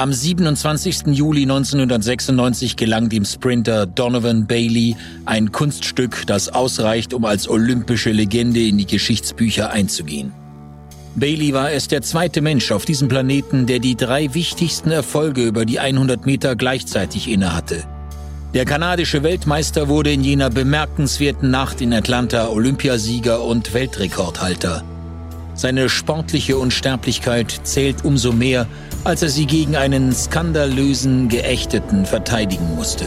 Am 27. Juli 1996 gelang dem Sprinter Donovan Bailey ein Kunststück, das ausreicht, um als olympische Legende in die Geschichtsbücher einzugehen. Bailey war erst der zweite Mensch auf diesem Planeten, der die drei wichtigsten Erfolge über die 100 Meter gleichzeitig innehatte. Der kanadische Weltmeister wurde in jener bemerkenswerten Nacht in Atlanta Olympiasieger und Weltrekordhalter. Seine sportliche Unsterblichkeit zählt umso mehr, als er sie gegen einen skandalösen Geächteten verteidigen musste.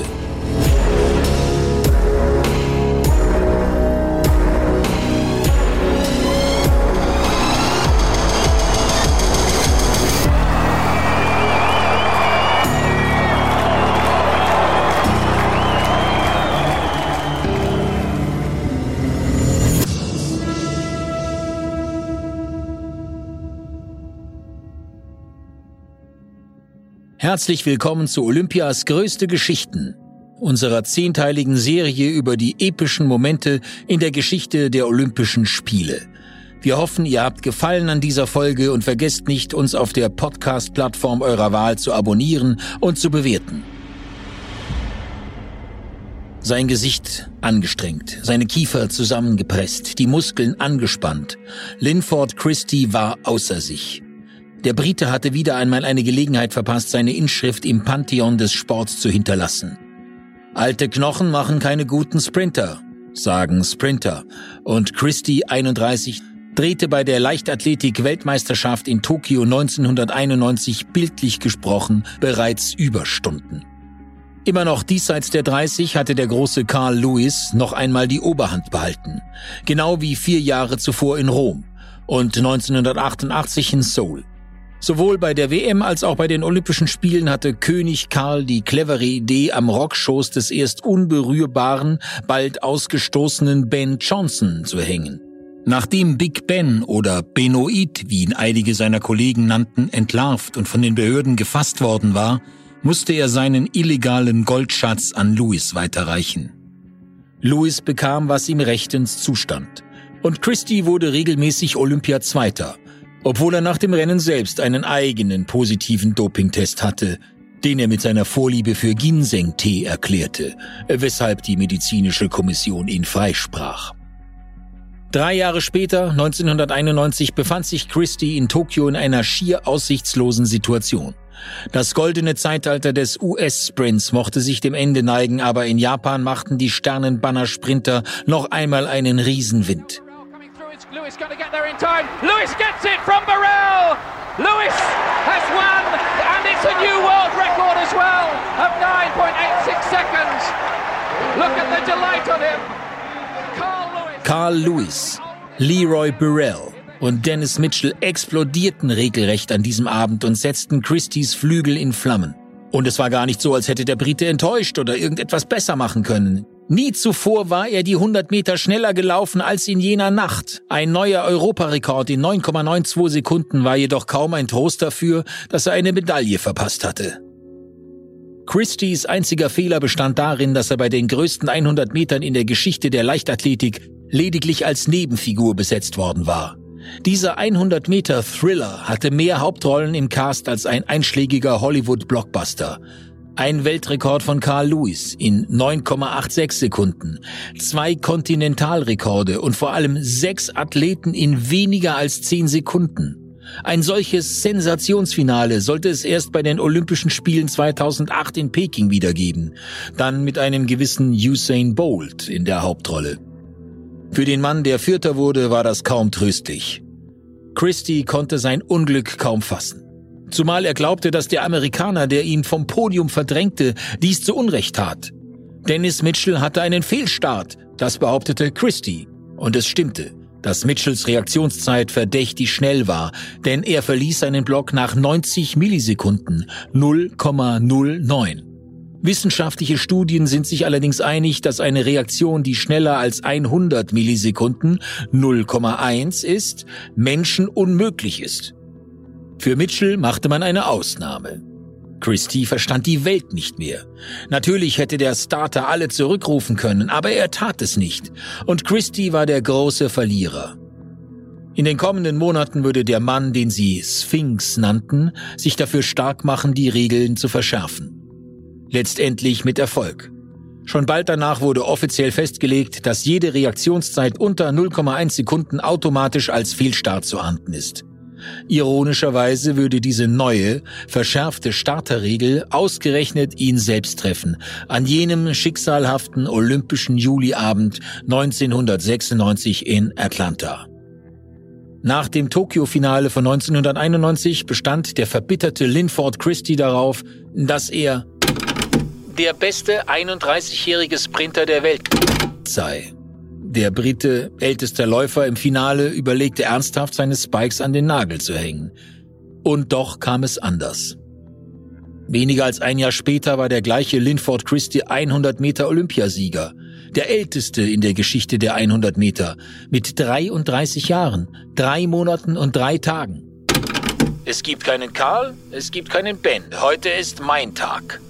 Herzlich willkommen zu Olympias größte Geschichten, unserer zehnteiligen Serie über die epischen Momente in der Geschichte der Olympischen Spiele. Wir hoffen, ihr habt Gefallen an dieser Folge und vergesst nicht, uns auf der Podcast-Plattform eurer Wahl zu abonnieren und zu bewerten. Sein Gesicht angestrengt, seine Kiefer zusammengepresst, die Muskeln angespannt. Linford Christie war außer sich. Der Brite hatte wieder einmal eine Gelegenheit verpasst, seine Inschrift im Pantheon des Sports zu hinterlassen. Alte Knochen machen keine guten Sprinter, sagen Sprinter. Und Christie 31 drehte bei der Leichtathletik-Weltmeisterschaft in Tokio 1991 bildlich gesprochen bereits Überstunden. Immer noch diesseits der 30 hatte der große Carl Lewis noch einmal die Oberhand behalten. Genau wie vier Jahre zuvor in Rom und 1988 in Seoul. Sowohl bei der WM als auch bei den Olympischen Spielen hatte König Karl die clevere Idee, am Rockschoß des erst unberührbaren, bald ausgestoßenen Ben Johnson zu hängen. Nachdem Big Ben oder Benoit, wie ihn einige seiner Kollegen nannten, entlarvt und von den Behörden gefasst worden war, musste er seinen illegalen Goldschatz an Louis weiterreichen. Louis bekam, was ihm rechtens zustand. Und Christie wurde regelmäßig Olympiazweiter obwohl er nach dem Rennen selbst einen eigenen positiven Dopingtest hatte, den er mit seiner Vorliebe für Ginseng-Tee erklärte, weshalb die medizinische Kommission ihn freisprach. Drei Jahre später, 1991, befand sich Christie in Tokio in einer schier aussichtslosen Situation. Das goldene Zeitalter des US-Sprints mochte sich dem Ende neigen, aber in Japan machten die Sternenbanner-Sprinter noch einmal einen Riesenwind. Lewis going to get there in time. Lewis gets it from Burrell. Lewis has won, and it's a new world record as well of 9.86 seconds. Look at the delight on him. Carl Lewis. Carl Lewis, Leroy Burrell und Dennis Mitchell explodierten regelrecht an diesem Abend und setzten Christies Flügel in Flammen. Und es war gar nicht so, als hätte der Brite enttäuscht oder irgendetwas besser machen können. Nie zuvor war er die 100 Meter schneller gelaufen als in jener Nacht. Ein neuer Europarekord in 9,92 Sekunden war jedoch kaum ein Trost dafür, dass er eine Medaille verpasst hatte. Christies einziger Fehler bestand darin, dass er bei den größten 100 Metern in der Geschichte der Leichtathletik lediglich als Nebenfigur besetzt worden war. Dieser 100 Meter Thriller hatte mehr Hauptrollen im Cast als ein einschlägiger Hollywood-Blockbuster. Ein Weltrekord von Carl Lewis in 9,86 Sekunden, zwei Kontinentalrekorde und vor allem sechs Athleten in weniger als zehn Sekunden. Ein solches Sensationsfinale sollte es erst bei den Olympischen Spielen 2008 in Peking wiedergeben, dann mit einem gewissen Usain Bolt in der Hauptrolle. Für den Mann, der Vierter wurde, war das kaum tröstlich. Christie konnte sein Unglück kaum fassen. Zumal er glaubte, dass der Amerikaner, der ihn vom Podium verdrängte, dies zu Unrecht tat. Dennis Mitchell hatte einen Fehlstart, das behauptete Christie. Und es stimmte, dass Mitchells Reaktionszeit verdächtig schnell war, denn er verließ seinen Block nach 90 Millisekunden 0,09. Wissenschaftliche Studien sind sich allerdings einig, dass eine Reaktion, die schneller als 100 Millisekunden 0,1 ist, Menschen unmöglich ist. Für Mitchell machte man eine Ausnahme. Christie verstand die Welt nicht mehr. Natürlich hätte der Starter alle zurückrufen können, aber er tat es nicht. Und Christie war der große Verlierer. In den kommenden Monaten würde der Mann, den sie Sphinx nannten, sich dafür stark machen, die Regeln zu verschärfen. Letztendlich mit Erfolg. Schon bald danach wurde offiziell festgelegt, dass jede Reaktionszeit unter 0,1 Sekunden automatisch als Fehlstart zu ahnden ist. Ironischerweise würde diese neue, verschärfte Starterregel ausgerechnet ihn selbst treffen, an jenem schicksalhaften olympischen Juliabend 1996 in Atlanta. Nach dem Tokio-Finale von 1991 bestand der verbitterte Linford Christie darauf, dass er der beste 31-jährige Sprinter der Welt sei. Der Brite, ältester Läufer im Finale, überlegte ernsthaft, seine Spikes an den Nagel zu hängen. Und doch kam es anders. Weniger als ein Jahr später war der gleiche Linford Christie 100 Meter Olympiasieger, der älteste in der Geschichte der 100 Meter, mit 33 Jahren, drei Monaten und drei Tagen. Es gibt keinen Karl, es gibt keinen Ben. Heute ist mein Tag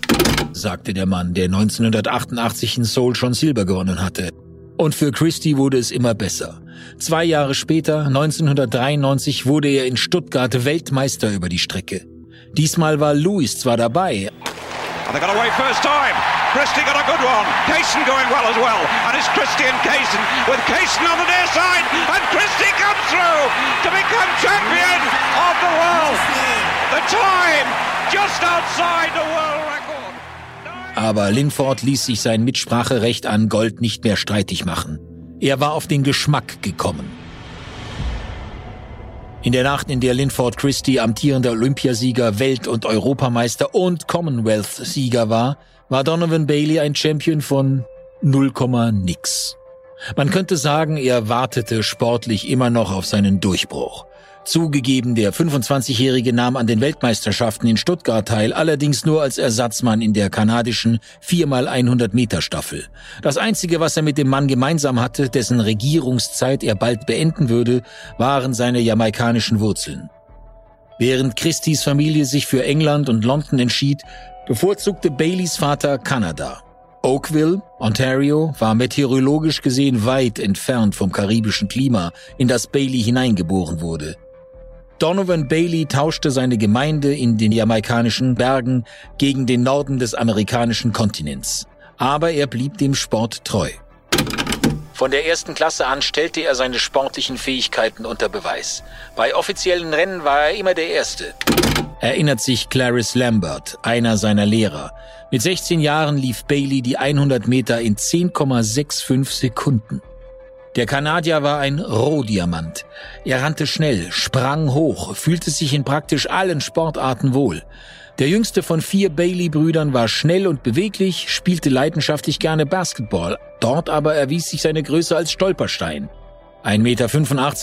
sagte der Mann, der 1988 in Seoul schon Silber gewonnen hatte. Und für Christie wurde es immer besser. Zwei Jahre später, 1993, wurde er in Stuttgart Weltmeister über die Strecke. Diesmal war Lewis zwar dabei. Christie got a good one. Kaysen going well as well. And it's Christie and Kaysen with Kaysen on the near side. And Christie comes through to become champion of the world. The time just outside the world. Aber Linford ließ sich sein Mitspracherecht an Gold nicht mehr streitig machen. Er war auf den Geschmack gekommen. In der Nacht, in der Linford Christie amtierender Olympiasieger, Welt- und Europameister und Commonwealth-Sieger war, war Donovan Bailey ein Champion von 0, nix. Man könnte sagen, er wartete sportlich immer noch auf seinen Durchbruch. Zugegeben, der 25-Jährige nahm an den Weltmeisterschaften in Stuttgart teil, allerdings nur als Ersatzmann in der kanadischen 4x100 Meter Staffel. Das Einzige, was er mit dem Mann gemeinsam hatte, dessen Regierungszeit er bald beenden würde, waren seine jamaikanischen Wurzeln. Während Christies Familie sich für England und London entschied, bevorzugte Baileys Vater Kanada. Oakville, Ontario, war meteorologisch gesehen weit entfernt vom karibischen Klima, in das Bailey hineingeboren wurde. Donovan Bailey tauschte seine Gemeinde in den jamaikanischen Bergen gegen den Norden des amerikanischen Kontinents. Aber er blieb dem Sport treu. Von der ersten Klasse an stellte er seine sportlichen Fähigkeiten unter Beweis. Bei offiziellen Rennen war er immer der Erste. Erinnert sich Clarice Lambert, einer seiner Lehrer. Mit 16 Jahren lief Bailey die 100 Meter in 10,65 Sekunden. Der Kanadier war ein Rohdiamant. Er rannte schnell, sprang hoch, fühlte sich in praktisch allen Sportarten wohl. Der jüngste von vier Bailey-Brüdern war schnell und beweglich, spielte leidenschaftlich gerne Basketball. Dort aber erwies sich seine Größe als Stolperstein. 1,85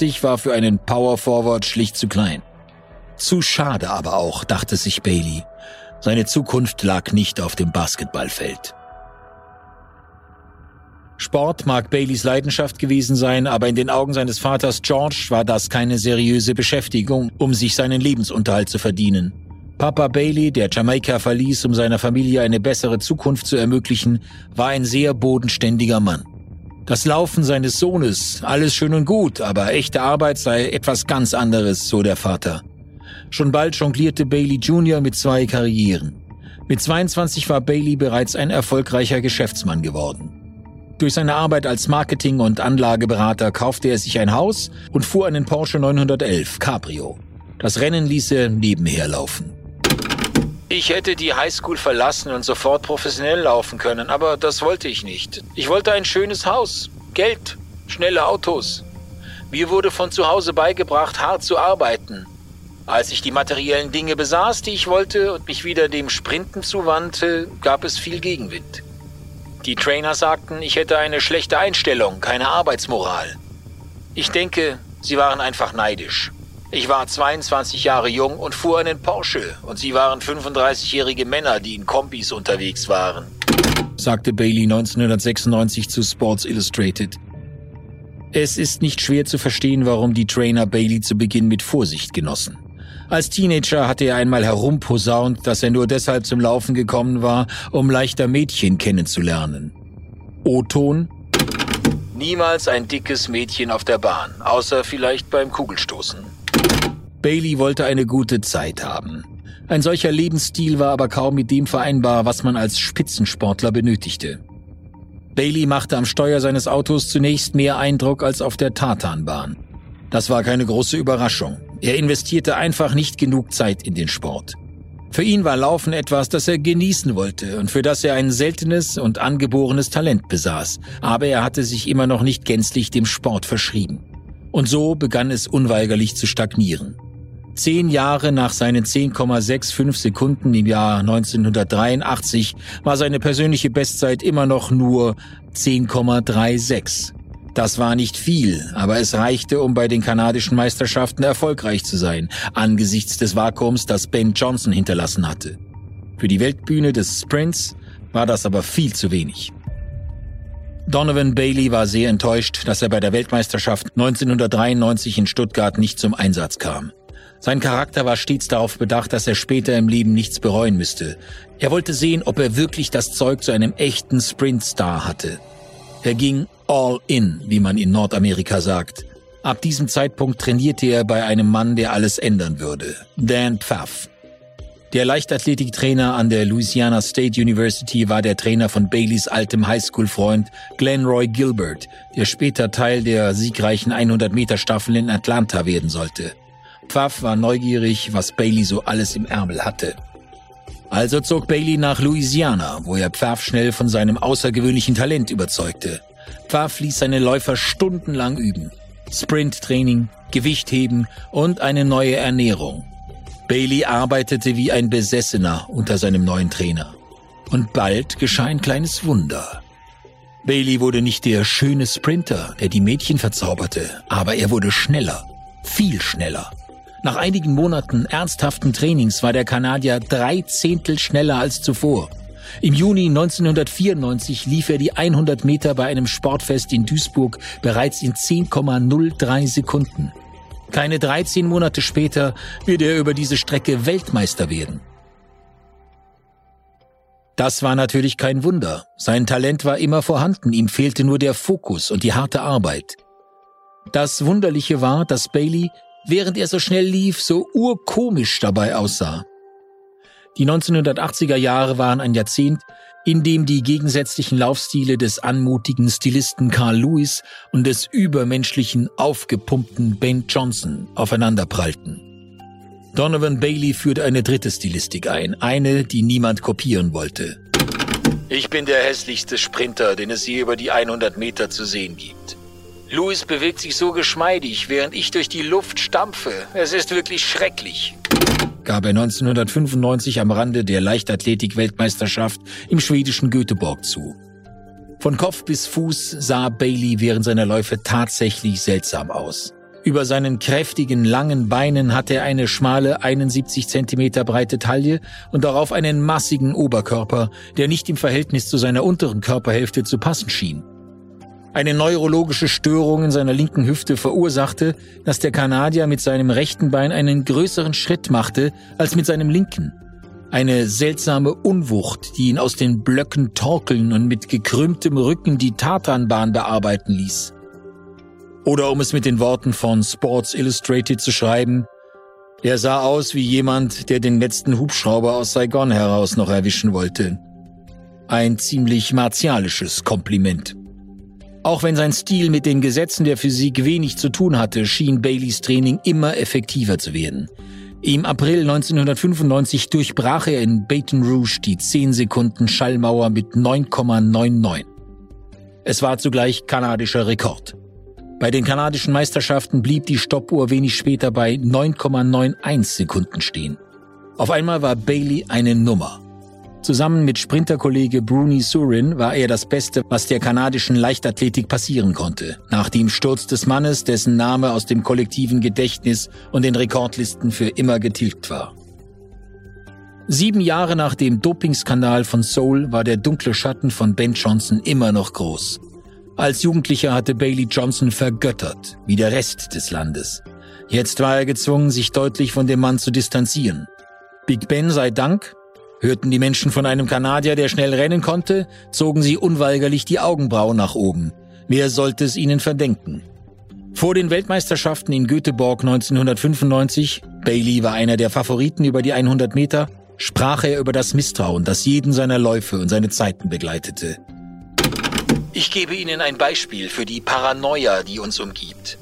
Meter war für einen Power Forward schlicht zu klein. Zu schade aber auch, dachte sich Bailey. Seine Zukunft lag nicht auf dem Basketballfeld. Sport mag Baileys Leidenschaft gewesen sein, aber in den Augen seines Vaters George war das keine seriöse Beschäftigung, um sich seinen Lebensunterhalt zu verdienen. Papa Bailey, der Jamaika verließ, um seiner Familie eine bessere Zukunft zu ermöglichen, war ein sehr bodenständiger Mann. Das Laufen seines Sohnes, alles schön und gut, aber echte Arbeit sei etwas ganz anderes, so der Vater. Schon bald jonglierte Bailey Jr. mit zwei Karrieren. Mit 22 war Bailey bereits ein erfolgreicher Geschäftsmann geworden. Durch seine Arbeit als Marketing- und Anlageberater kaufte er sich ein Haus und fuhr einen Porsche 911 Cabrio. Das Rennen ließ er nebenher laufen. Ich hätte die Highschool verlassen und sofort professionell laufen können, aber das wollte ich nicht. Ich wollte ein schönes Haus, Geld, schnelle Autos. Mir wurde von zu Hause beigebracht, hart zu arbeiten. Als ich die materiellen Dinge besaß, die ich wollte und mich wieder dem Sprinten zuwandte, gab es viel Gegenwind. Die Trainer sagten, ich hätte eine schlechte Einstellung, keine Arbeitsmoral. Ich denke, sie waren einfach neidisch. Ich war 22 Jahre jung und fuhr einen Porsche und sie waren 35-jährige Männer, die in Kombis unterwegs waren, sagte Bailey 1996 zu Sports Illustrated. Es ist nicht schwer zu verstehen, warum die Trainer Bailey zu Beginn mit Vorsicht genossen. Als Teenager hatte er einmal herumposaunt, dass er nur deshalb zum Laufen gekommen war, um leichter Mädchen kennenzulernen. O-Ton Niemals ein dickes Mädchen auf der Bahn, außer vielleicht beim Kugelstoßen. Bailey wollte eine gute Zeit haben. Ein solcher Lebensstil war aber kaum mit dem vereinbar, was man als Spitzensportler benötigte. Bailey machte am Steuer seines Autos zunächst mehr Eindruck als auf der Tartanbahn. Das war keine große Überraschung. Er investierte einfach nicht genug Zeit in den Sport. Für ihn war Laufen etwas, das er genießen wollte und für das er ein seltenes und angeborenes Talent besaß, aber er hatte sich immer noch nicht gänzlich dem Sport verschrieben. Und so begann es unweigerlich zu stagnieren. Zehn Jahre nach seinen 10,65 Sekunden im Jahr 1983 war seine persönliche Bestzeit immer noch nur 10,36. Das war nicht viel, aber es reichte, um bei den kanadischen Meisterschaften erfolgreich zu sein, angesichts des Vakuums, das Ben Johnson hinterlassen hatte. Für die Weltbühne des Sprints war das aber viel zu wenig. Donovan Bailey war sehr enttäuscht, dass er bei der Weltmeisterschaft 1993 in Stuttgart nicht zum Einsatz kam. Sein Charakter war stets darauf bedacht, dass er später im Leben nichts bereuen müsste. Er wollte sehen, ob er wirklich das Zeug zu einem echten Sprintstar hatte. Er ging all in, wie man in Nordamerika sagt. Ab diesem Zeitpunkt trainierte er bei einem Mann, der alles ändern würde, Dan Pfaff. Der Leichtathletiktrainer an der Louisiana State University war der Trainer von Baileys altem Highschool-Freund Glenroy Gilbert, der später Teil der siegreichen 100-Meter-Staffel in Atlanta werden sollte. Pfaff war neugierig, was Bailey so alles im Ärmel hatte. Also zog Bailey nach Louisiana, wo er Pfaff schnell von seinem außergewöhnlichen Talent überzeugte. Pfaff ließ seine Läufer stundenlang üben. Sprinttraining, Gewichtheben und eine neue Ernährung. Bailey arbeitete wie ein Besessener unter seinem neuen Trainer. Und bald geschah ein kleines Wunder. Bailey wurde nicht der schöne Sprinter, der die Mädchen verzauberte, aber er wurde schneller, viel schneller. Nach einigen Monaten ernsthaften Trainings war der Kanadier drei Zehntel schneller als zuvor. Im Juni 1994 lief er die 100 Meter bei einem Sportfest in Duisburg bereits in 10,03 Sekunden. Keine 13 Monate später wird er über diese Strecke Weltmeister werden. Das war natürlich kein Wunder. Sein Talent war immer vorhanden, ihm fehlte nur der Fokus und die harte Arbeit. Das Wunderliche war, dass Bailey während er so schnell lief, so urkomisch dabei aussah. Die 1980er Jahre waren ein Jahrzehnt, in dem die gegensätzlichen Laufstile des anmutigen Stilisten Carl Lewis und des übermenschlichen, aufgepumpten Ben Johnson aufeinanderprallten. Donovan Bailey führte eine dritte Stilistik ein, eine, die niemand kopieren wollte. Ich bin der hässlichste Sprinter, den es je über die 100 Meter zu sehen gibt. Louis bewegt sich so geschmeidig, während ich durch die Luft stampfe. Es ist wirklich schrecklich. Gab er 1995 am Rande der Leichtathletik-Weltmeisterschaft im schwedischen Göteborg zu. Von Kopf bis Fuß sah Bailey während seiner Läufe tatsächlich seltsam aus. Über seinen kräftigen, langen Beinen hatte er eine schmale, 71 Zentimeter breite Taille und darauf einen massigen Oberkörper, der nicht im Verhältnis zu seiner unteren Körperhälfte zu passen schien. Eine neurologische Störung in seiner linken Hüfte verursachte, dass der Kanadier mit seinem rechten Bein einen größeren Schritt machte als mit seinem linken. Eine seltsame Unwucht, die ihn aus den Blöcken torkeln und mit gekrümmtem Rücken die Tatanbahn bearbeiten ließ. Oder um es mit den Worten von Sports Illustrated zu schreiben, er sah aus wie jemand, der den letzten Hubschrauber aus Saigon heraus noch erwischen wollte. Ein ziemlich martialisches Kompliment. Auch wenn sein Stil mit den Gesetzen der Physik wenig zu tun hatte, schien Baileys Training immer effektiver zu werden. Im April 1995 durchbrach er in Baton Rouge die 10 Sekunden Schallmauer mit 9,99. Es war zugleich kanadischer Rekord. Bei den kanadischen Meisterschaften blieb die Stoppuhr wenig später bei 9,91 Sekunden stehen. Auf einmal war Bailey eine Nummer. Zusammen mit Sprinterkollege Bruni Surin war er das Beste, was der kanadischen Leichtathletik passieren konnte, nach dem Sturz des Mannes, dessen Name aus dem kollektiven Gedächtnis und den Rekordlisten für immer getilgt war. Sieben Jahre nach dem Dopingskandal von Seoul war der dunkle Schatten von Ben Johnson immer noch groß. Als Jugendlicher hatte Bailey Johnson vergöttert, wie der Rest des Landes. Jetzt war er gezwungen, sich deutlich von dem Mann zu distanzieren. Big Ben sei Dank, Hörten die Menschen von einem Kanadier, der schnell rennen konnte, zogen sie unweigerlich die Augenbrauen nach oben. Wer sollte es ihnen verdenken? Vor den Weltmeisterschaften in Göteborg 1995, Bailey war einer der Favoriten über die 100 Meter, sprach er über das Misstrauen, das jeden seiner Läufe und seine Zeiten begleitete. Ich gebe Ihnen ein Beispiel für die Paranoia, die uns umgibt.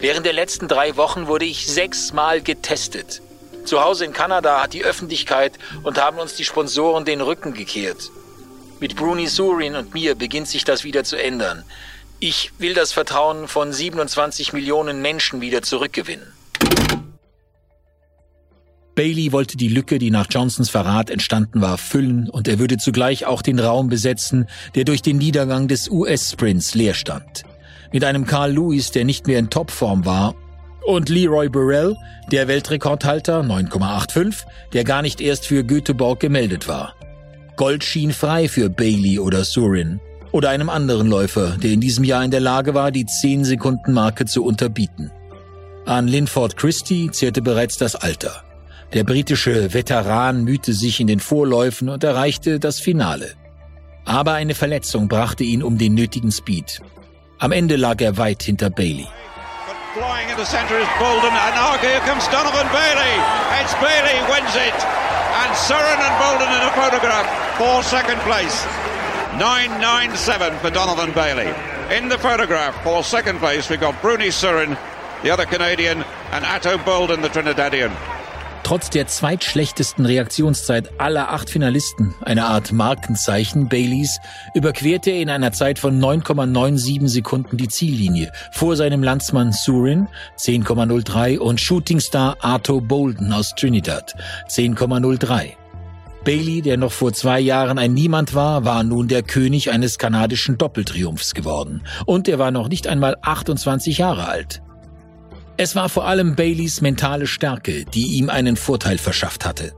Während der letzten drei Wochen wurde ich sechsmal getestet. Zu Hause in Kanada hat die Öffentlichkeit und haben uns die Sponsoren den Rücken gekehrt. Mit Bruni Surin und mir beginnt sich das wieder zu ändern. Ich will das Vertrauen von 27 Millionen Menschen wieder zurückgewinnen. Bailey wollte die Lücke, die nach Johnsons Verrat entstanden war, füllen und er würde zugleich auch den Raum besetzen, der durch den Niedergang des US-Sprints leer stand. Mit einem Carl Lewis, der nicht mehr in Topform war, und Leroy Burrell, der Weltrekordhalter 9,85, der gar nicht erst für Göteborg gemeldet war. Gold schien frei für Bailey oder Surin oder einem anderen Läufer, der in diesem Jahr in der Lage war, die 10-Sekunden-Marke zu unterbieten. An Linford Christie zehrte bereits das Alter. Der britische Veteran mühte sich in den Vorläufen und erreichte das Finale. Aber eine Verletzung brachte ihn um den nötigen Speed. Am Ende lag er weit hinter Bailey. Flying in the center is Bolden, and here comes Donovan Bailey. It's Bailey wins it, and Surin and Bolden in a photograph for second place. 997 for Donovan Bailey. In the photograph for second place, we've got Bruni Surin, the other Canadian, and Atto Bolden, the Trinidadian. Trotz der zweitschlechtesten Reaktionszeit aller acht Finalisten, eine Art Markenzeichen Baileys, überquerte er in einer Zeit von 9,97 Sekunden die Ziellinie vor seinem Landsmann Surin 10,03 und Shootingstar Arto Bolden aus Trinidad 10,03. Bailey, der noch vor zwei Jahren ein Niemand war, war nun der König eines kanadischen Doppeltriumphs geworden. Und er war noch nicht einmal 28 Jahre alt. Es war vor allem Baileys mentale Stärke, die ihm einen Vorteil verschafft hatte.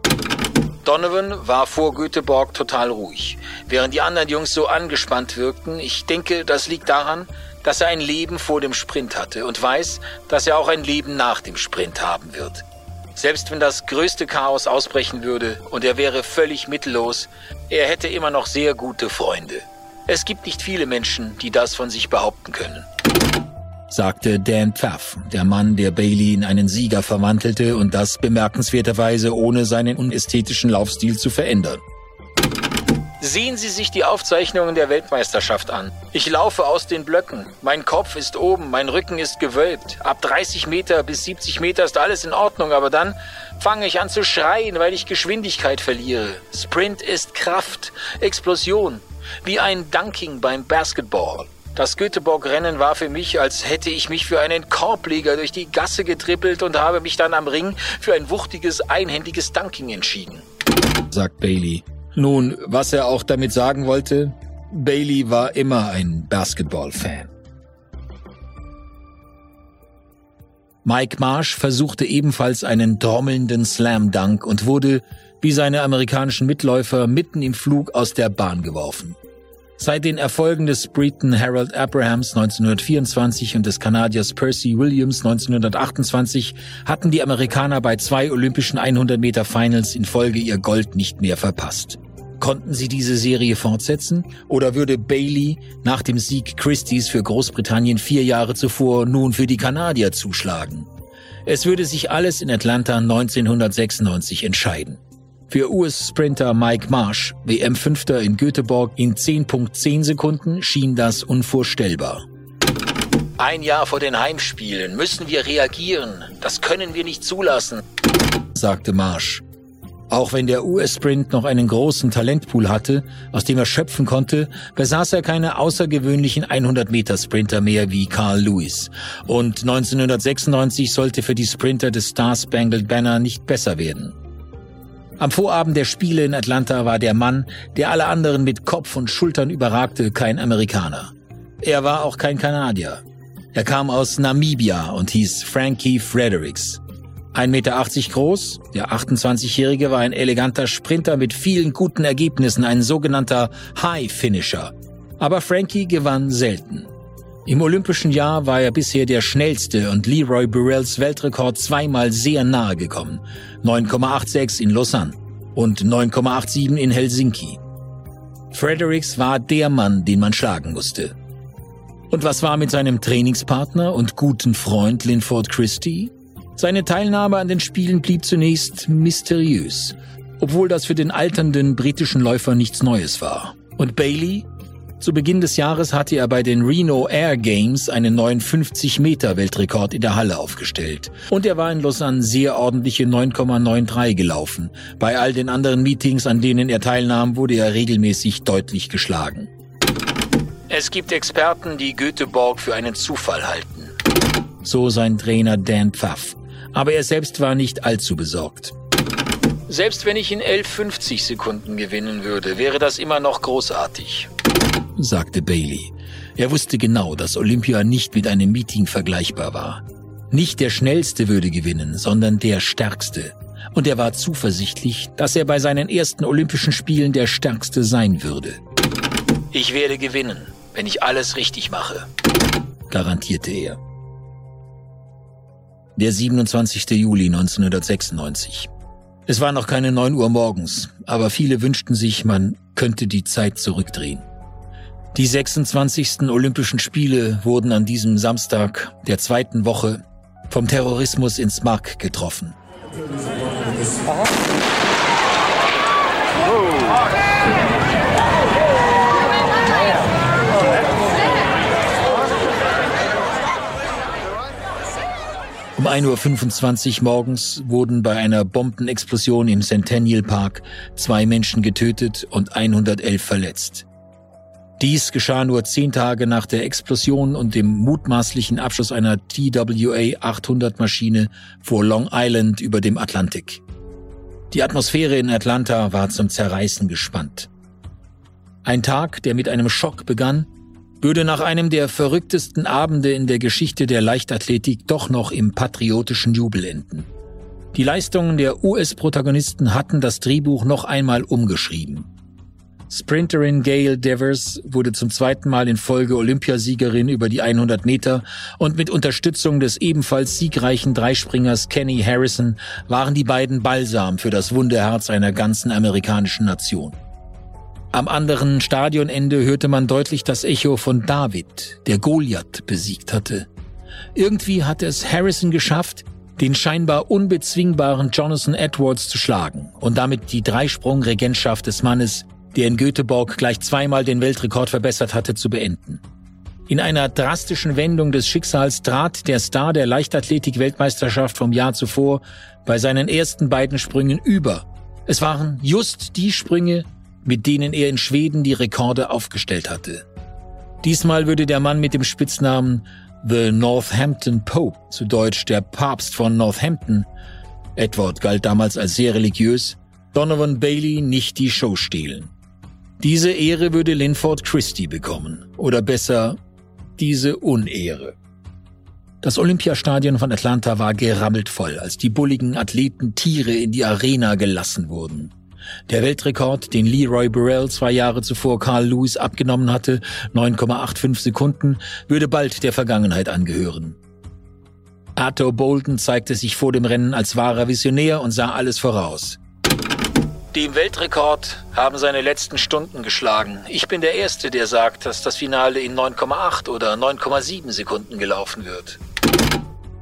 Donovan war vor Göteborg total ruhig, während die anderen Jungs so angespannt wirkten. Ich denke, das liegt daran, dass er ein Leben vor dem Sprint hatte und weiß, dass er auch ein Leben nach dem Sprint haben wird. Selbst wenn das größte Chaos ausbrechen würde und er wäre völlig mittellos, er hätte immer noch sehr gute Freunde. Es gibt nicht viele Menschen, die das von sich behaupten können. Sagte Dan Pfaff, der Mann, der Bailey in einen Sieger verwandelte und das bemerkenswerterweise ohne seinen unästhetischen Laufstil zu verändern. Sehen Sie sich die Aufzeichnungen der Weltmeisterschaft an. Ich laufe aus den Blöcken. Mein Kopf ist oben, mein Rücken ist gewölbt. Ab 30 Meter bis 70 Meter ist alles in Ordnung, aber dann fange ich an zu schreien, weil ich Geschwindigkeit verliere. Sprint ist Kraft, Explosion, wie ein Dunking beim Basketball. Das Göteborg-Rennen war für mich, als hätte ich mich für einen Korbleger durch die Gasse getrippelt und habe mich dann am Ring für ein wuchtiges, einhändiges Dunking entschieden. Sagt Bailey. Nun, was er auch damit sagen wollte, Bailey war immer ein Basketball-Fan. Mike Marsh versuchte ebenfalls einen trommelnden Slam Dunk und wurde, wie seine amerikanischen Mitläufer, mitten im Flug aus der Bahn geworfen. Seit den Erfolgen des Briten Harold Abrahams 1924 und des Kanadiers Percy Williams 1928 hatten die Amerikaner bei zwei Olympischen 100 Meter Finals in Folge ihr Gold nicht mehr verpasst. Konnten sie diese Serie fortsetzen? Oder würde Bailey nach dem Sieg Christies für Großbritannien vier Jahre zuvor nun für die Kanadier zuschlagen? Es würde sich alles in Atlanta 1996 entscheiden. Für US-Sprinter Mike Marsh, WM-Fünfter in Göteborg in 10.10 Sekunden, schien das unvorstellbar. Ein Jahr vor den Heimspielen müssen wir reagieren. Das können wir nicht zulassen, sagte Marsh. Auch wenn der US-Sprint noch einen großen Talentpool hatte, aus dem er schöpfen konnte, besaß er keine außergewöhnlichen 100-Meter-Sprinter mehr wie Carl Lewis. Und 1996 sollte für die Sprinter des Star Spangled Banner nicht besser werden. Am Vorabend der Spiele in Atlanta war der Mann, der alle anderen mit Kopf und Schultern überragte, kein Amerikaner. Er war auch kein Kanadier. Er kam aus Namibia und hieß Frankie Fredericks. 1,80 Meter groß, der 28-Jährige war ein eleganter Sprinter mit vielen guten Ergebnissen, ein sogenannter High Finisher. Aber Frankie gewann selten. Im olympischen Jahr war er bisher der schnellste und Leroy Burrells Weltrekord zweimal sehr nahe gekommen. 9,86 in Lausanne und 9,87 in Helsinki. Fredericks war der Mann, den man schlagen musste. Und was war mit seinem Trainingspartner und guten Freund Linford Christie? Seine Teilnahme an den Spielen blieb zunächst mysteriös, obwohl das für den alternden britischen Läufer nichts Neues war. Und Bailey? Zu Beginn des Jahres hatte er bei den Reno Air Games einen neuen 50-Meter-Weltrekord in der Halle aufgestellt. Und er war in Lausanne sehr ordentliche 9,93 gelaufen. Bei all den anderen Meetings, an denen er teilnahm, wurde er regelmäßig deutlich geschlagen. Es gibt Experten, die Göteborg für einen Zufall halten. So sein Trainer Dan Pfaff. Aber er selbst war nicht allzu besorgt. Selbst wenn ich in 11,50 Sekunden gewinnen würde, wäre das immer noch großartig, sagte Bailey. Er wusste genau, dass Olympia nicht mit einem Meeting vergleichbar war. Nicht der Schnellste würde gewinnen, sondern der Stärkste. Und er war zuversichtlich, dass er bei seinen ersten Olympischen Spielen der Stärkste sein würde. Ich werde gewinnen, wenn ich alles richtig mache, garantierte er. Der 27. Juli 1996. Es war noch keine neun Uhr morgens, aber viele wünschten sich, man könnte die Zeit zurückdrehen. Die 26. Olympischen Spiele wurden an diesem Samstag der zweiten Woche vom Terrorismus ins Mark getroffen. Um 1.25 Uhr morgens wurden bei einer Bombenexplosion im Centennial Park zwei Menschen getötet und 111 verletzt. Dies geschah nur zehn Tage nach der Explosion und dem mutmaßlichen Abschuss einer TWA 800 Maschine vor Long Island über dem Atlantik. Die Atmosphäre in Atlanta war zum Zerreißen gespannt. Ein Tag, der mit einem Schock begann würde nach einem der verrücktesten Abende in der Geschichte der Leichtathletik doch noch im patriotischen Jubel enden. Die Leistungen der US-Protagonisten hatten das Drehbuch noch einmal umgeschrieben. Sprinterin Gail Devers wurde zum zweiten Mal in Folge Olympiasiegerin über die 100 Meter und mit Unterstützung des ebenfalls siegreichen Dreispringers Kenny Harrison waren die beiden Balsam für das Wunderherz einer ganzen amerikanischen Nation. Am anderen Stadionende hörte man deutlich das Echo von David, der Goliath besiegt hatte. Irgendwie hatte es Harrison geschafft, den scheinbar unbezwingbaren Jonathan Edwards zu schlagen und damit die Dreisprung-Regentschaft des Mannes, der in Göteborg gleich zweimal den Weltrekord verbessert hatte, zu beenden. In einer drastischen Wendung des Schicksals trat der Star der Leichtathletik-Weltmeisterschaft vom Jahr zuvor bei seinen ersten beiden Sprüngen über. Es waren just die Sprünge, mit denen er in Schweden die Rekorde aufgestellt hatte. Diesmal würde der Mann mit dem Spitznamen The Northampton Pope, zu Deutsch der Papst von Northampton, Edward galt damals als sehr religiös, Donovan Bailey nicht die Show stehlen. Diese Ehre würde Linford Christie bekommen, oder besser, diese Unehre. Das Olympiastadion von Atlanta war gerammelt voll, als die bulligen Athleten Tiere in die Arena gelassen wurden. Der Weltrekord, den Leroy Burrell zwei Jahre zuvor Carl Lewis abgenommen hatte, 9,85 Sekunden, würde bald der Vergangenheit angehören. Arthur Bolton zeigte sich vor dem Rennen als wahrer Visionär und sah alles voraus. Dem Weltrekord haben seine letzten Stunden geschlagen. Ich bin der Erste, der sagt, dass das Finale in 9,8 oder 9,7 Sekunden gelaufen wird.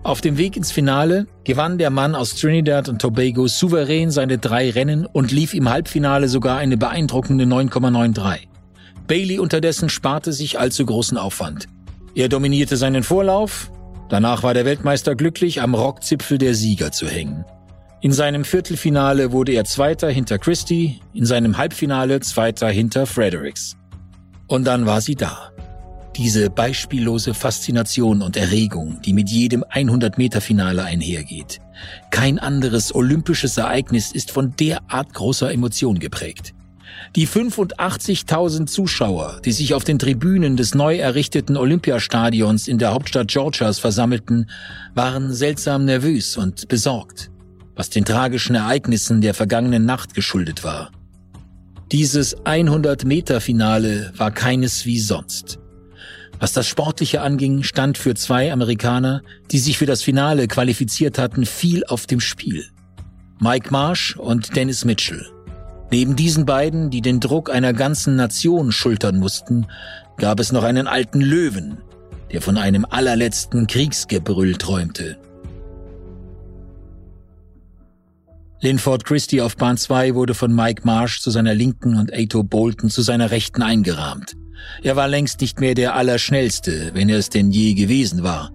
Auf dem Weg ins Finale gewann der Mann aus Trinidad und Tobago souverän seine drei Rennen und lief im Halbfinale sogar eine beeindruckende 9,93. Bailey unterdessen sparte sich allzu großen Aufwand. Er dominierte seinen Vorlauf, danach war der Weltmeister glücklich, am Rockzipfel der Sieger zu hängen. In seinem Viertelfinale wurde er Zweiter hinter Christie, in seinem Halbfinale Zweiter hinter Fredericks. Und dann war sie da. Diese beispiellose Faszination und Erregung, die mit jedem 100-Meter-Finale einhergeht. Kein anderes olympisches Ereignis ist von derart großer Emotion geprägt. Die 85.000 Zuschauer, die sich auf den Tribünen des neu errichteten Olympiastadions in der Hauptstadt Georgias versammelten, waren seltsam nervös und besorgt, was den tragischen Ereignissen der vergangenen Nacht geschuldet war. Dieses 100-Meter-Finale war keines wie sonst. Was das Sportliche anging, stand für zwei Amerikaner, die sich für das Finale qualifiziert hatten, viel auf dem Spiel. Mike Marsh und Dennis Mitchell. Neben diesen beiden, die den Druck einer ganzen Nation schultern mussten, gab es noch einen alten Löwen, der von einem allerletzten Kriegsgebrüll träumte. Linford Christie auf Bahn 2 wurde von Mike Marsh zu seiner Linken und Ato Bolton zu seiner Rechten eingerahmt. Er war längst nicht mehr der Allerschnellste, wenn er es denn je gewesen war.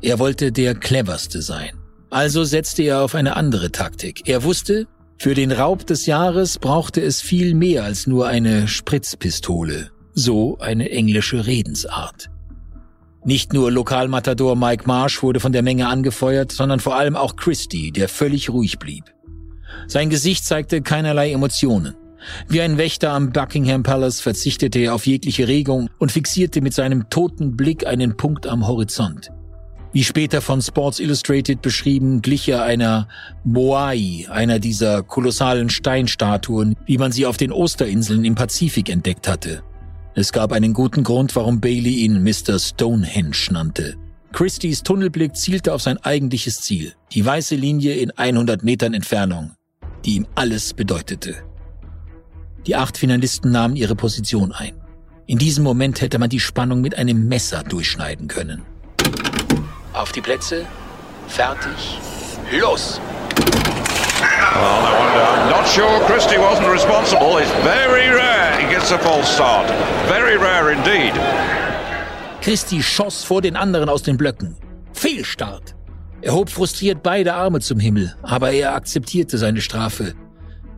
Er wollte der Cleverste sein. Also setzte er auf eine andere Taktik. Er wusste, für den Raub des Jahres brauchte es viel mehr als nur eine Spritzpistole. So eine englische Redensart. Nicht nur Lokalmatador Mike Marsh wurde von der Menge angefeuert, sondern vor allem auch Christie, der völlig ruhig blieb. Sein Gesicht zeigte keinerlei Emotionen. Wie ein Wächter am Buckingham Palace verzichtete er auf jegliche Regung und fixierte mit seinem toten Blick einen Punkt am Horizont. Wie später von Sports Illustrated beschrieben, glich er einer Moai, einer dieser kolossalen Steinstatuen, wie man sie auf den Osterinseln im Pazifik entdeckt hatte. Es gab einen guten Grund, warum Bailey ihn Mr. Stonehenge nannte. Christies Tunnelblick zielte auf sein eigentliches Ziel, die weiße Linie in 100 Metern Entfernung die ihm alles bedeutete. Die acht Finalisten nahmen ihre Position ein. In diesem Moment hätte man die Spannung mit einem Messer durchschneiden können. Auf die Plätze, fertig, los! Well, one down. Not sure Christie wasn't responsible. It's very rare he gets a false start. Very rare indeed. Christie schoss vor den anderen aus den Blöcken. Fehlstart. Er hob frustriert beide Arme zum Himmel, aber er akzeptierte seine Strafe.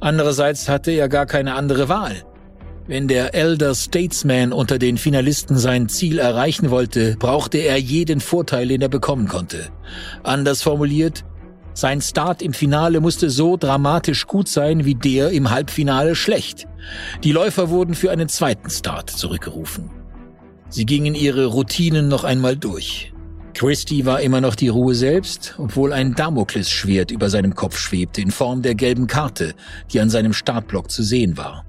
Andererseits hatte er gar keine andere Wahl. Wenn der Elder Statesman unter den Finalisten sein Ziel erreichen wollte, brauchte er jeden Vorteil, den er bekommen konnte. Anders formuliert, sein Start im Finale musste so dramatisch gut sein wie der im Halbfinale schlecht. Die Läufer wurden für einen zweiten Start zurückgerufen. Sie gingen ihre Routinen noch einmal durch. Christie war immer noch die Ruhe selbst, obwohl ein Damoklesschwert über seinem Kopf schwebte in Form der gelben Karte, die an seinem Startblock zu sehen war.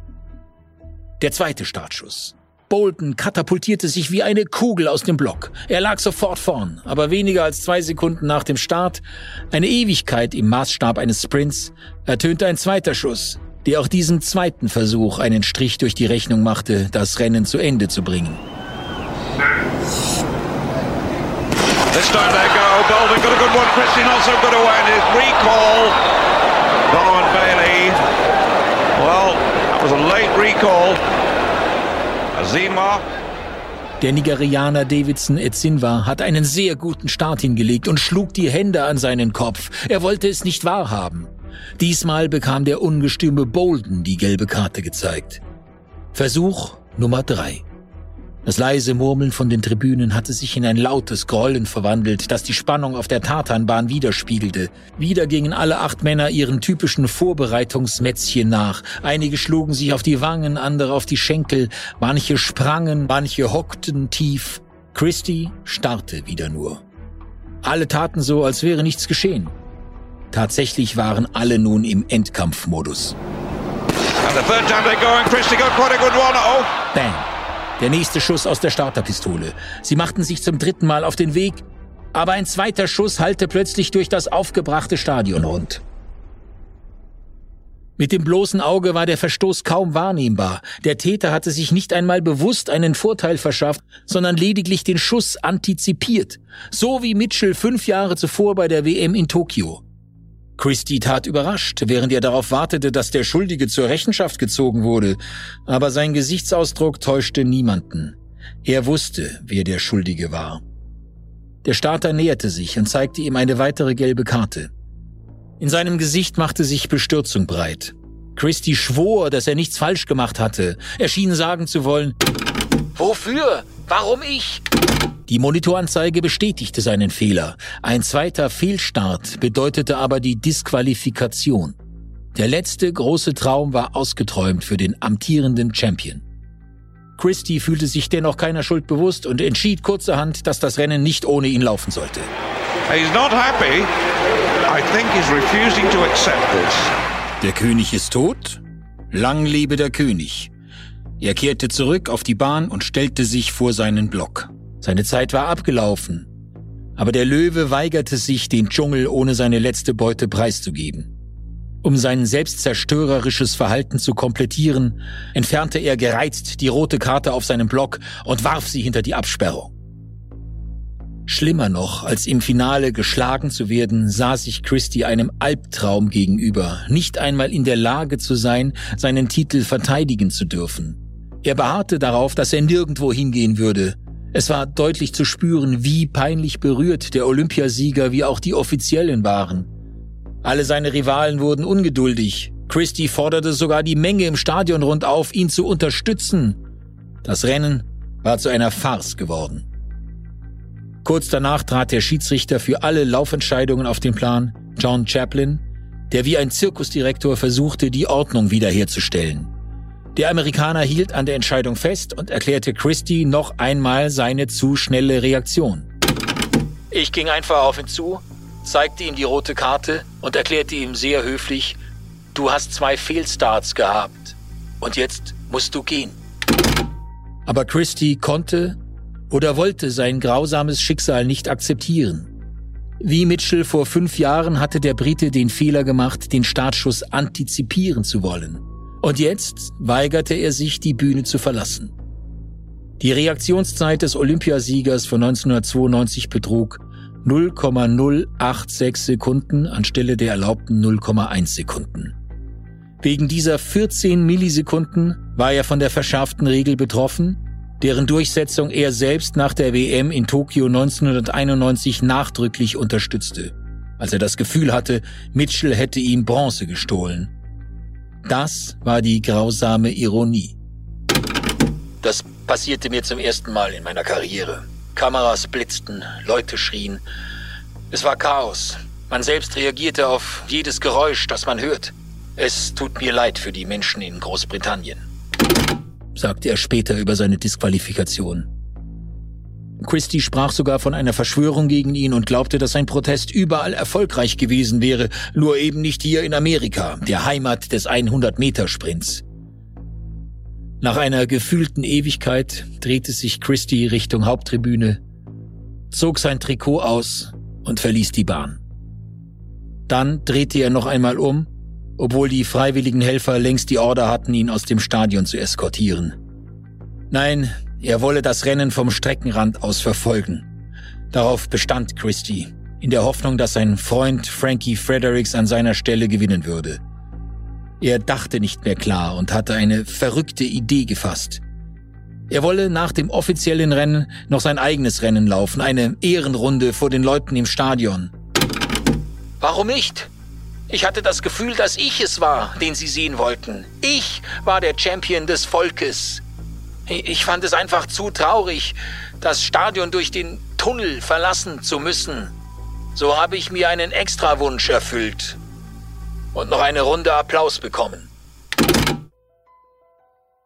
Der zweite Startschuss. Bolton katapultierte sich wie eine Kugel aus dem Block. Er lag sofort vorn, aber weniger als zwei Sekunden nach dem Start, eine Ewigkeit im Maßstab eines Sprints, ertönte ein zweiter Schuss, der auch diesem zweiten Versuch einen Strich durch die Rechnung machte, das Rennen zu Ende zu bringen. This time they go. Bolden got a good one. Christian also got a win. His recall. Donovan Bailey. Well, that was a late recall. Azima. Der Nigerianer Davidson Etsinwa hat einen sehr guten Start hingelegt und schlug die Hände an seinen Kopf. Er wollte es nicht wahrhaben. Diesmal bekam der ungestüme Bolden die gelbe Karte gezeigt. Versuch Nummer drei. Das leise Murmeln von den Tribünen hatte sich in ein lautes Grollen verwandelt, das die Spannung auf der Tatanbahn widerspiegelte. Wieder gingen alle acht Männer ihren typischen Vorbereitungsmätzchen nach. Einige schlugen sich auf die Wangen, andere auf die Schenkel, manche sprangen, manche hockten tief. Christy starrte wieder nur. Alle taten so, als wäre nichts geschehen. Tatsächlich waren alle nun im Endkampfmodus. Bang! Der nächste Schuss aus der Starterpistole. Sie machten sich zum dritten Mal auf den Weg, aber ein zweiter Schuss hallte plötzlich durch das aufgebrachte Stadion rund. Mit dem bloßen Auge war der Verstoß kaum wahrnehmbar. Der Täter hatte sich nicht einmal bewusst einen Vorteil verschafft, sondern lediglich den Schuss antizipiert. So wie Mitchell fünf Jahre zuvor bei der WM in Tokio. Christie tat überrascht, während er darauf wartete, dass der Schuldige zur Rechenschaft gezogen wurde, aber sein Gesichtsausdruck täuschte niemanden. Er wusste, wer der Schuldige war. Der Starter näherte sich und zeigte ihm eine weitere gelbe Karte. In seinem Gesicht machte sich Bestürzung breit. Christie schwor, dass er nichts falsch gemacht hatte. Er schien sagen zu wollen, Wofür? Warum ich? Die Monitoranzeige bestätigte seinen Fehler. Ein zweiter Fehlstart bedeutete aber die Disqualifikation. Der letzte große Traum war ausgeträumt für den amtierenden Champion. Christie fühlte sich dennoch keiner Schuld bewusst und entschied kurzerhand, dass das Rennen nicht ohne ihn laufen sollte. Der König ist tot? Lang lebe der König. Er kehrte zurück auf die Bahn und stellte sich vor seinen Block. Seine Zeit war abgelaufen. Aber der Löwe weigerte sich, den Dschungel ohne seine letzte Beute preiszugeben. Um sein selbstzerstörerisches Verhalten zu komplettieren, entfernte er gereizt die rote Karte auf seinem Block und warf sie hinter die Absperrung. Schlimmer noch, als im Finale geschlagen zu werden, sah sich Christie einem Albtraum gegenüber, nicht einmal in der Lage zu sein, seinen Titel verteidigen zu dürfen. Er beharrte darauf, dass er nirgendwo hingehen würde. Es war deutlich zu spüren, wie peinlich berührt der Olympiasieger wie auch die Offiziellen waren. Alle seine Rivalen wurden ungeduldig. Christie forderte sogar die Menge im Stadion rund auf, ihn zu unterstützen. Das Rennen war zu einer Farce geworden. Kurz danach trat der Schiedsrichter für alle Laufentscheidungen auf den Plan, John Chaplin, der wie ein Zirkusdirektor versuchte, die Ordnung wiederherzustellen. Der Amerikaner hielt an der Entscheidung fest und erklärte Christie noch einmal seine zu schnelle Reaktion. Ich ging einfach auf ihn zu, zeigte ihm die rote Karte und erklärte ihm sehr höflich, du hast zwei Fehlstarts gehabt und jetzt musst du gehen. Aber Christie konnte oder wollte sein grausames Schicksal nicht akzeptieren. Wie Mitchell vor fünf Jahren hatte der Brite den Fehler gemacht, den Startschuss antizipieren zu wollen. Und jetzt weigerte er sich, die Bühne zu verlassen. Die Reaktionszeit des Olympiasiegers von 1992 betrug 0,086 Sekunden anstelle der erlaubten 0,1 Sekunden. Wegen dieser 14 Millisekunden war er von der verschärften Regel betroffen deren Durchsetzung er selbst nach der WM in Tokio 1991 nachdrücklich unterstützte, als er das Gefühl hatte, Mitchell hätte ihm Bronze gestohlen. Das war die grausame Ironie. Das passierte mir zum ersten Mal in meiner Karriere. Kameras blitzten, Leute schrien. Es war Chaos. Man selbst reagierte auf jedes Geräusch, das man hört. Es tut mir leid für die Menschen in Großbritannien sagte er später über seine Disqualifikation. Christie sprach sogar von einer Verschwörung gegen ihn und glaubte, dass sein Protest überall erfolgreich gewesen wäre, nur eben nicht hier in Amerika, der Heimat des 100-Meter-Sprints. Nach einer gefühlten Ewigkeit drehte sich Christie Richtung Haupttribüne, zog sein Trikot aus und verließ die Bahn. Dann drehte er noch einmal um obwohl die freiwilligen Helfer längst die Order hatten, ihn aus dem Stadion zu eskortieren. Nein, er wolle das Rennen vom Streckenrand aus verfolgen. Darauf bestand Christie, in der Hoffnung, dass sein Freund Frankie Fredericks an seiner Stelle gewinnen würde. Er dachte nicht mehr klar und hatte eine verrückte Idee gefasst. Er wolle nach dem offiziellen Rennen noch sein eigenes Rennen laufen, eine Ehrenrunde vor den Leuten im Stadion. Warum nicht? Ich hatte das Gefühl, dass ich es war, den sie sehen wollten. Ich war der Champion des Volkes. Ich fand es einfach zu traurig, das Stadion durch den Tunnel verlassen zu müssen. So habe ich mir einen Extrawunsch erfüllt und noch eine Runde Applaus bekommen.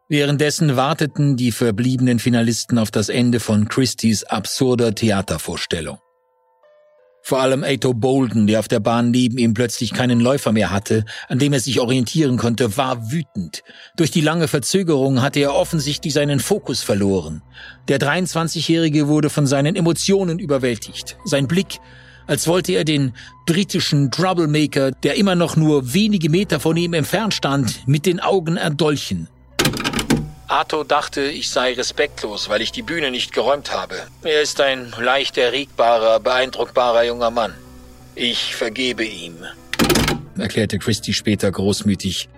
Währenddessen warteten die verbliebenen Finalisten auf das Ende von Christies absurder Theatervorstellung. Vor allem Ato Bolden, der auf der Bahn neben ihm plötzlich keinen Läufer mehr hatte, an dem er sich orientieren konnte, war wütend. Durch die lange Verzögerung hatte er offensichtlich seinen Fokus verloren. Der 23-Jährige wurde von seinen Emotionen überwältigt. Sein Blick, als wollte er den britischen Troublemaker, der immer noch nur wenige Meter von ihm entfernt stand, mit den Augen erdolchen. Arto dachte, ich sei respektlos, weil ich die Bühne nicht geräumt habe. Er ist ein leicht erregbarer, beeindruckbarer junger Mann. Ich vergebe ihm, erklärte Christie später großmütig.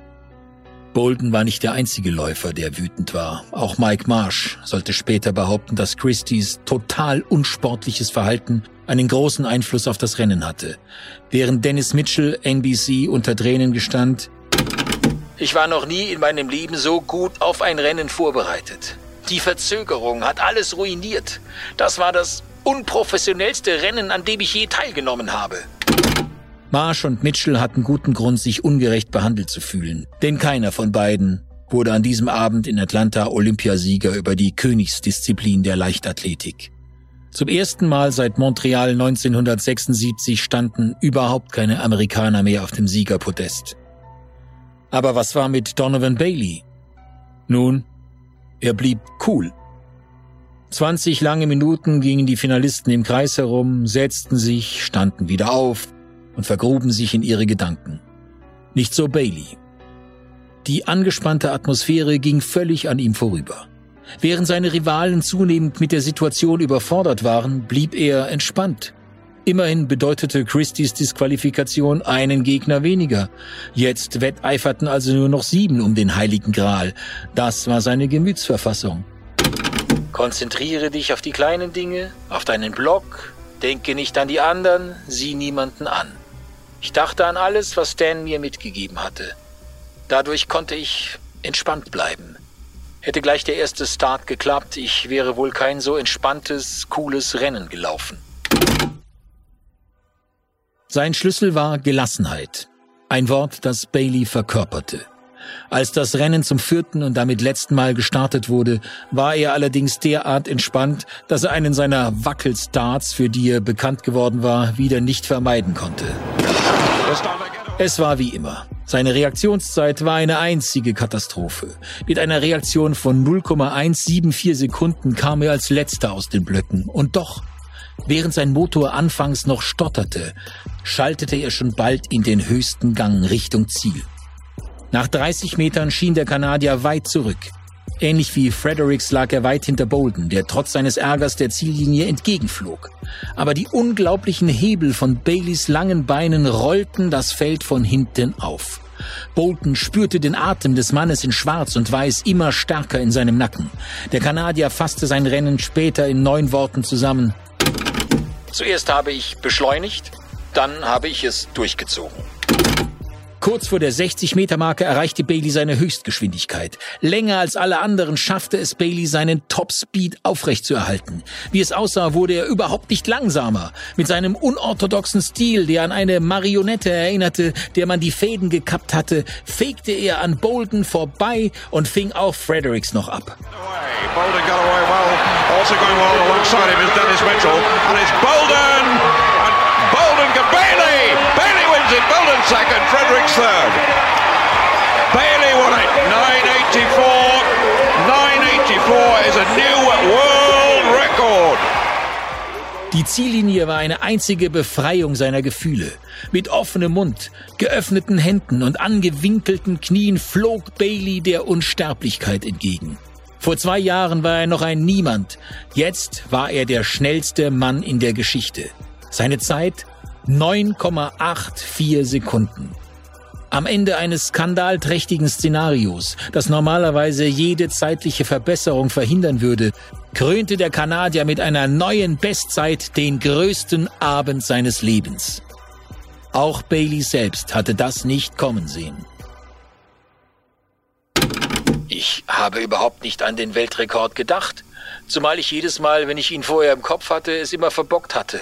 Bolden war nicht der einzige Läufer, der wütend war. Auch Mike Marsh sollte später behaupten, dass Christies total unsportliches Verhalten einen großen Einfluss auf das Rennen hatte. Während Dennis Mitchell NBC unter Tränen gestand, ich war noch nie in meinem Leben so gut auf ein Rennen vorbereitet. Die Verzögerung hat alles ruiniert. Das war das unprofessionellste Rennen, an dem ich je teilgenommen habe. Marsh und Mitchell hatten guten Grund, sich ungerecht behandelt zu fühlen. Denn keiner von beiden wurde an diesem Abend in Atlanta Olympiasieger über die Königsdisziplin der Leichtathletik. Zum ersten Mal seit Montreal 1976 standen überhaupt keine Amerikaner mehr auf dem Siegerpodest. Aber was war mit Donovan Bailey? Nun, er blieb cool. 20 lange Minuten gingen die Finalisten im Kreis herum, setzten sich, standen wieder auf und vergruben sich in ihre Gedanken. Nicht so Bailey. Die angespannte Atmosphäre ging völlig an ihm vorüber. Während seine Rivalen zunehmend mit der Situation überfordert waren, blieb er entspannt. Immerhin bedeutete Christies Disqualifikation einen Gegner weniger. Jetzt wetteiferten also nur noch sieben um den heiligen Gral. Das war seine Gemütsverfassung. Konzentriere dich auf die kleinen Dinge, auf deinen Blog, denke nicht an die anderen, sieh niemanden an. Ich dachte an alles, was Dan mir mitgegeben hatte. Dadurch konnte ich entspannt bleiben. Hätte gleich der erste Start geklappt, ich wäre wohl kein so entspanntes, cooles Rennen gelaufen. Sein Schlüssel war Gelassenheit. Ein Wort, das Bailey verkörperte. Als das Rennen zum vierten und damit letzten Mal gestartet wurde, war er allerdings derart entspannt, dass er einen seiner Wackelstarts, für die er bekannt geworden war, wieder nicht vermeiden konnte. Es war wie immer. Seine Reaktionszeit war eine einzige Katastrophe. Mit einer Reaktion von 0,174 Sekunden kam er als letzter aus den Blöcken. Und doch Während sein Motor anfangs noch stotterte, schaltete er schon bald in den höchsten Gang Richtung Ziel. Nach 30 Metern schien der Kanadier weit zurück. Ähnlich wie Fredericks lag er weit hinter Bolden, der trotz seines Ärgers der Ziellinie entgegenflog. Aber die unglaublichen Hebel von Baileys langen Beinen rollten das Feld von hinten auf. Bolton spürte den Atem des Mannes in Schwarz und Weiß immer stärker in seinem Nacken. Der Kanadier fasste sein Rennen später in neun Worten zusammen. Zuerst habe ich beschleunigt, dann habe ich es durchgezogen. Kurz vor der 60-Meter-Marke erreichte Bailey seine Höchstgeschwindigkeit. Länger als alle anderen schaffte es Bailey, seinen Topspeed aufrechtzuerhalten. Wie es aussah, wurde er überhaupt nicht langsamer. Mit seinem unorthodoxen Stil, der an eine Marionette erinnerte, der man die Fäden gekappt hatte, fegte er an Bolden vorbei und fing auch Fredericks noch ab. Bolden. Also Bailey! It! Bolden second, Fredericks third. Bailey won it. 984. 984 is a new world record. Die Ziellinie war eine einzige Befreiung seiner Gefühle. Mit offenem Mund, geöffneten Händen und angewinkelten Knien flog Bailey der Unsterblichkeit entgegen. Vor zwei Jahren war er noch ein Niemand. Jetzt war er der schnellste Mann in der Geschichte. Seine Zeit 9,84 Sekunden. Am Ende eines skandalträchtigen Szenarios, das normalerweise jede zeitliche Verbesserung verhindern würde, krönte der Kanadier mit einer neuen Bestzeit den größten Abend seines Lebens. Auch Bailey selbst hatte das nicht kommen sehen. Ich habe überhaupt nicht an den Weltrekord gedacht, zumal ich jedes Mal, wenn ich ihn vorher im Kopf hatte, es immer verbockt hatte.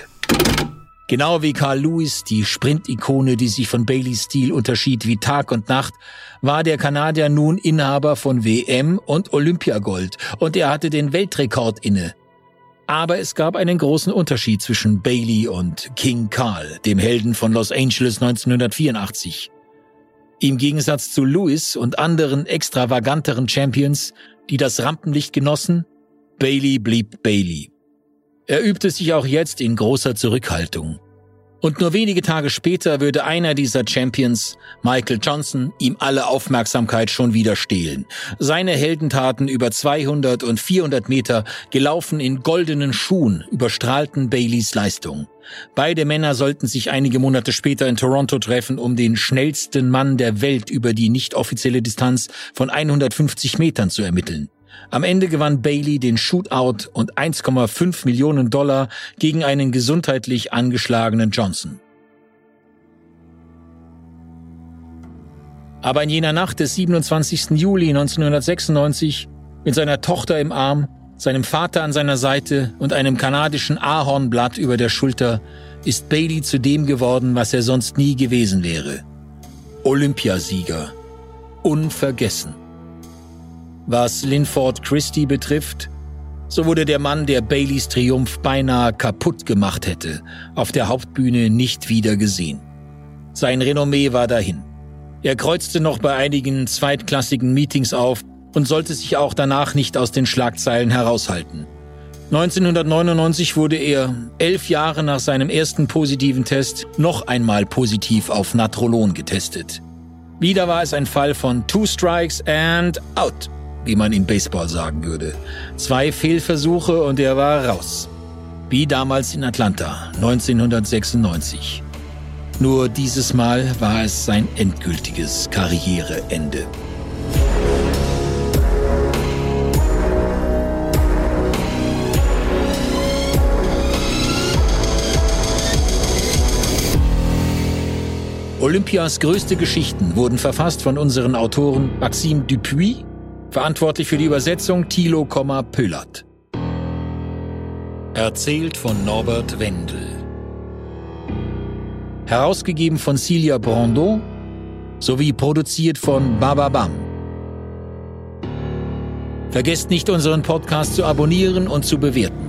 Genau wie Carl Lewis, die Sprint-Ikone, die sich von Baileys Stil unterschied wie Tag und Nacht, war der Kanadier nun Inhaber von WM und Olympiagold und er hatte den Weltrekord inne. Aber es gab einen großen Unterschied zwischen Bailey und King Carl, dem Helden von Los Angeles 1984. Im Gegensatz zu Lewis und anderen extravaganteren Champions, die das Rampenlicht genossen, Bailey blieb Bailey. Er übte sich auch jetzt in großer Zurückhaltung. Und nur wenige Tage später würde einer dieser Champions, Michael Johnson, ihm alle Aufmerksamkeit schon wieder stehlen. Seine Heldentaten über 200 und 400 Meter, gelaufen in goldenen Schuhen, überstrahlten Baileys Leistung. Beide Männer sollten sich einige Monate später in Toronto treffen, um den schnellsten Mann der Welt über die nicht offizielle Distanz von 150 Metern zu ermitteln. Am Ende gewann Bailey den Shootout und 1,5 Millionen Dollar gegen einen gesundheitlich angeschlagenen Johnson. Aber in jener Nacht des 27. Juli 1996, mit seiner Tochter im Arm, seinem Vater an seiner Seite und einem kanadischen Ahornblatt über der Schulter, ist Bailey zu dem geworden, was er sonst nie gewesen wäre. Olympiasieger. Unvergessen. Was Linford Christie betrifft, so wurde der Mann, der Baileys Triumph beinahe kaputt gemacht hätte, auf der Hauptbühne nicht wieder gesehen. Sein Renommee war dahin. Er kreuzte noch bei einigen zweitklassigen Meetings auf und sollte sich auch danach nicht aus den Schlagzeilen heraushalten. 1999 wurde er, elf Jahre nach seinem ersten positiven Test, noch einmal positiv auf Natrolon getestet. Wieder war es ein Fall von Two Strikes and Out. Wie man in Baseball sagen würde. Zwei Fehlversuche und er war raus. Wie damals in Atlanta 1996. Nur dieses Mal war es sein endgültiges Karriereende. Olympias größte Geschichten wurden verfasst von unseren Autoren Maxime Dupuis, verantwortlich für die Übersetzung Thilo, Pöllert. Erzählt von Norbert Wendel. Herausgegeben von Celia Brando sowie produziert von Bababam. Vergesst nicht, unseren Podcast zu abonnieren und zu bewerten.